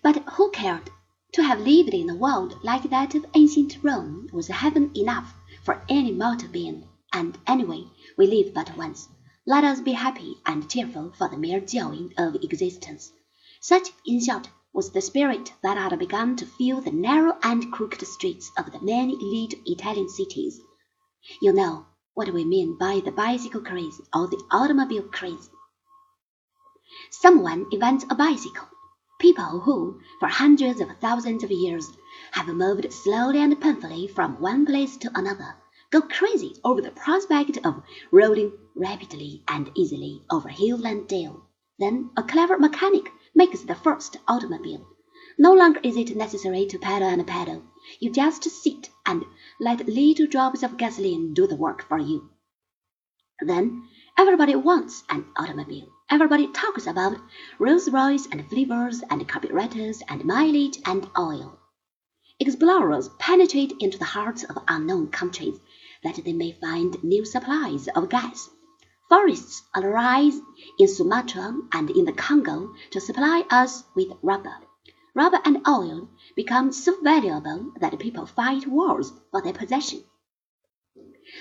But who cared? To have lived in a world like that of ancient Rome was heaven enough for any mortal being, and anyway, we live but once. Let us be happy and cheerful for the mere joy of existence. Such, in short, was the spirit that had begun to fill the narrow and crooked streets of the many little Italian cities. You know what we mean by the bicycle craze or the automobile craze. Someone invents a bicycle. People who, for hundreds of thousands of years, have moved slowly and painfully from one place to another, go crazy over the prospect of rolling rapidly and easily over hill and dale. Then a clever mechanic makes the first automobile. No longer is it necessary to pedal and pedal. You just sit and let little drops of gasoline do the work for you. Then everybody wants an automobile. Everybody talks about Rolls Royce and flivvers and carburetors and mileage and oil. Explorers penetrate into the hearts of unknown countries that they may find new supplies of gas. Forests arise in Sumatra and in the Congo to supply us with rubber. Rubber and oil become so valuable that people fight wars for their possession.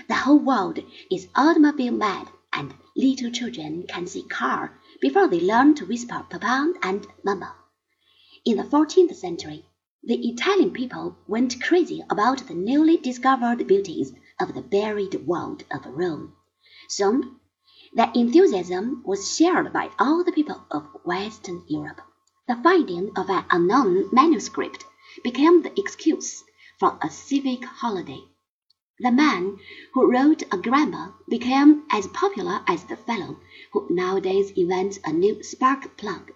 The whole world is automobile mad and little children can see car before they learn to whisper papa and mama. In the 14th century, the Italian people went crazy about the newly discovered beauties of the buried world of Rome. Soon, their enthusiasm was shared by all the people of Western Europe. The finding of an unknown manuscript became the excuse for a civic holiday. The man who wrote a grammar became as popular as the fellow who nowadays invents a new spark plug.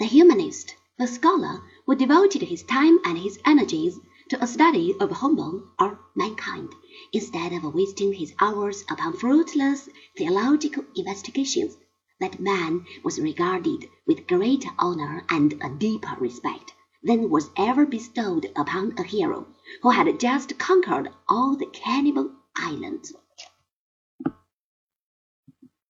The humanist, the scholar who devoted his time and his energies to a study of Homo or mankind, instead of wasting his hours upon fruitless theological investigations, that man was regarded with greater honor and a deeper respect than was ever bestowed upon a hero who had just conquered all the cannibal islands.